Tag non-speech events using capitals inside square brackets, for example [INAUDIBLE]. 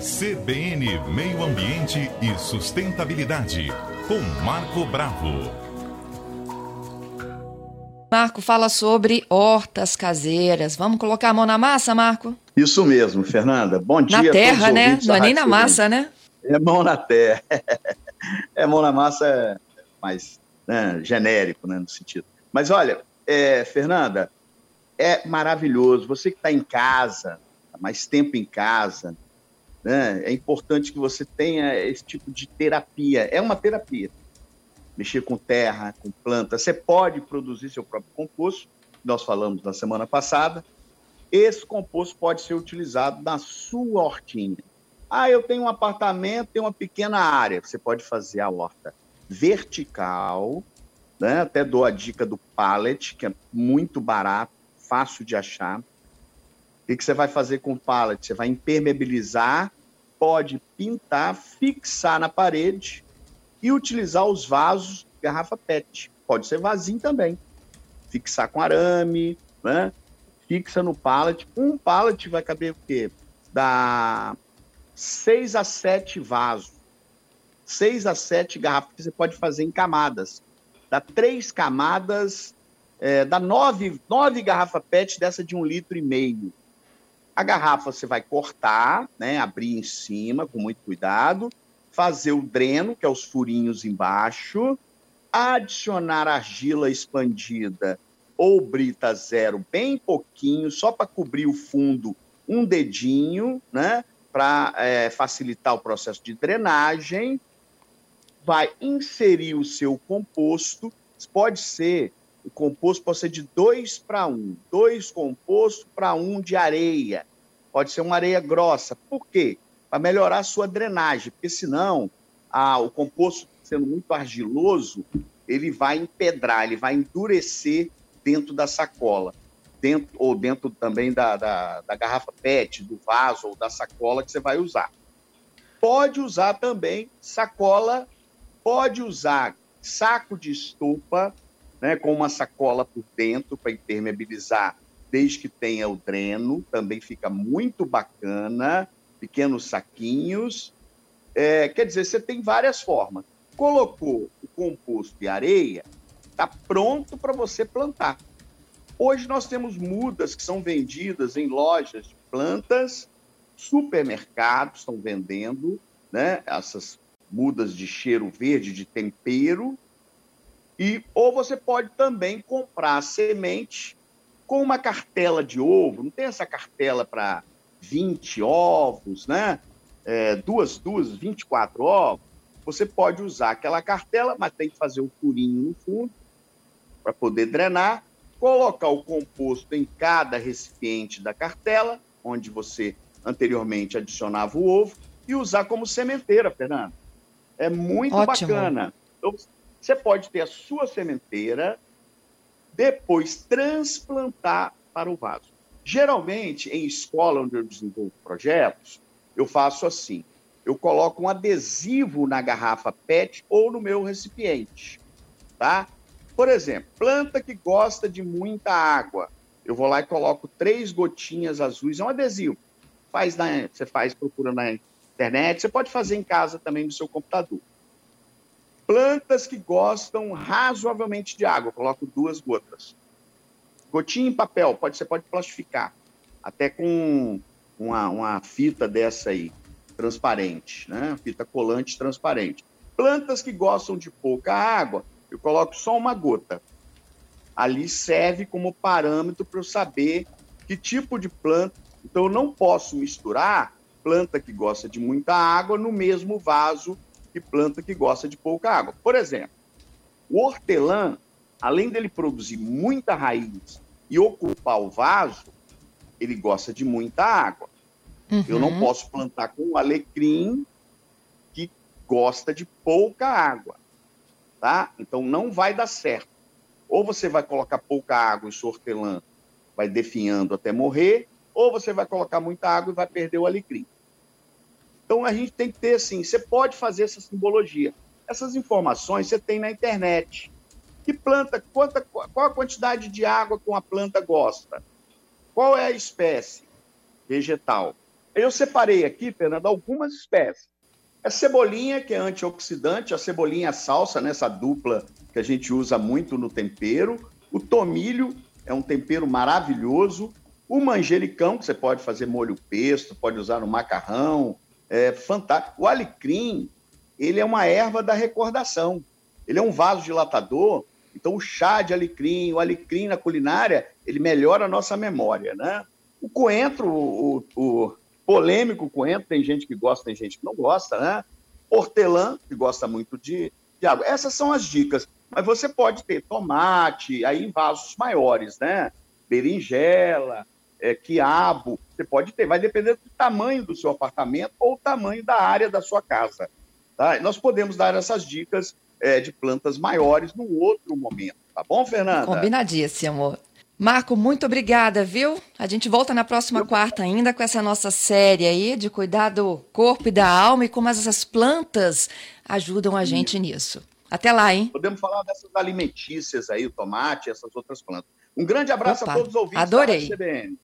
CBN Meio Ambiente e Sustentabilidade, com Marco Bravo. Marco fala sobre hortas caseiras. Vamos colocar a mão na massa, Marco? Isso mesmo, Fernanda. Bom dia. Na terra, né? Não é nem na massa, né? É mão na terra. [LAUGHS] É mão na massa mais né, genérico, né, no sentido. Mas olha, é, Fernanda, é maravilhoso. Você que está em casa, tá mais tempo em casa, né, é importante que você tenha esse tipo de terapia. É uma terapia. Mexer com terra, com planta. Você pode produzir seu próprio composto, nós falamos na semana passada. Esse composto pode ser utilizado na sua hortinha. Ah, eu tenho um apartamento, tenho uma pequena área. Você pode fazer a horta vertical, né? Até dou a dica do pallet, que é muito barato, fácil de achar. Que, que você vai fazer com o pallet? Você vai impermeabilizar, pode pintar, fixar na parede e utilizar os vasos garrafa PET. Pode ser vasinho também. Fixar com arame, né? Fixa no pallet. Um pallet vai caber o quê? Da seis a sete vasos. Seis a sete garrafas que você pode fazer em camadas dá três camadas, é, dá nove, nove garrafas PET dessa de um litro e meio. A garrafa você vai cortar, né, abrir em cima com muito cuidado, fazer o dreno, que é os furinhos embaixo, adicionar argila expandida ou brita zero bem pouquinho, só para cobrir o fundo, um dedinho, né, para é, facilitar o processo de drenagem vai inserir o seu composto. Pode ser, o composto pode ser de 2 para 1. Um. 2 composto para 1 um de areia. Pode ser uma areia grossa. Por quê? Para melhorar a sua drenagem, porque senão a, o composto sendo muito argiloso, ele vai empedrar, ele vai endurecer dentro da sacola. Dentro, ou dentro também da, da, da garrafa PET, do vaso ou da sacola que você vai usar. Pode usar também sacola Pode usar saco de estopa, né, com uma sacola por dentro para impermeabilizar, desde que tenha o dreno, também fica muito bacana. Pequenos saquinhos. É, quer dizer, você tem várias formas. Colocou o composto e areia, está pronto para você plantar. Hoje nós temos mudas que são vendidas em lojas de plantas, supermercados estão vendendo né, essas mudas de cheiro verde, de tempero. E ou você pode também comprar semente com uma cartela de ovo. Não tem essa cartela para 20 ovos, né? É, duas, duas, 24 ovos. Você pode usar aquela cartela, mas tem que fazer um furinho no fundo para poder drenar, colocar o composto em cada recipiente da cartela, onde você anteriormente adicionava o ovo, e usar como sementeira, Fernando. É muito Ótimo. bacana. Então, você pode ter a sua sementeira, depois transplantar para o vaso. Geralmente, em escola onde eu desenvolvo projetos, eu faço assim: eu coloco um adesivo na garrafa PET ou no meu recipiente, tá? Por exemplo, planta que gosta de muita água. Eu vou lá e coloco três gotinhas azuis, é um adesivo. Faz na, você faz procura na internet, você pode fazer em casa também no seu computador. Plantas que gostam razoavelmente de água, coloco duas gotas. Gotinha em papel, pode, você pode plastificar, até com uma, uma fita dessa aí, transparente, né? Fita colante transparente. Plantas que gostam de pouca água, eu coloco só uma gota. Ali serve como parâmetro para eu saber que tipo de planta. Então, eu não posso misturar planta que gosta de muita água no mesmo vaso que planta que gosta de pouca água. Por exemplo, o hortelã, além dele produzir muita raiz e ocupar o vaso, ele gosta de muita água. Uhum. Eu não uhum. posso plantar com o alecrim que gosta de pouca água, tá? Então não vai dar certo. Ou você vai colocar pouca água e seu hortelã vai definhando até morrer, ou você vai colocar muita água e vai perder o alecrim. Então a gente tem que ter assim, você pode fazer essa simbologia. Essas informações você tem na internet. Que planta, quanta, qual a quantidade de água que uma planta gosta? Qual é a espécie vegetal? Eu separei aqui, Fernando, algumas espécies. A cebolinha, que é antioxidante, a cebolinha salsa, nessa dupla que a gente usa muito no tempero. O tomilho é um tempero maravilhoso. O manjericão, que você pode fazer molho pesto, pode usar no macarrão, é fantástico. O alecrim, ele é uma erva da recordação. Ele é um vasodilatador, então o chá de alecrim, o alecrim na culinária, ele melhora a nossa memória, né? O coentro, o, o polêmico coentro, tem gente que gosta, tem gente que não gosta, né? Hortelã, que gosta muito de, de água. Essas são as dicas. Mas você pode ter tomate, aí em vasos maiores, né? Berinjela, é, quiabo, você pode ter. Vai depender do tamanho do seu apartamento ou o tamanho da área da sua casa. Tá? Nós podemos dar essas dicas é, de plantas maiores num outro momento. Tá bom, Fernanda? Combinadíssimo. Marco, muito obrigada, viu? A gente volta na próxima quarta ainda com essa nossa série aí de cuidar do corpo e da alma e como essas plantas ajudam a gente Isso. nisso. Até lá, hein? Podemos falar dessas alimentícias aí, o tomate, essas outras plantas. Um grande abraço Opa, a todos os ouvintes adorei. da CBN.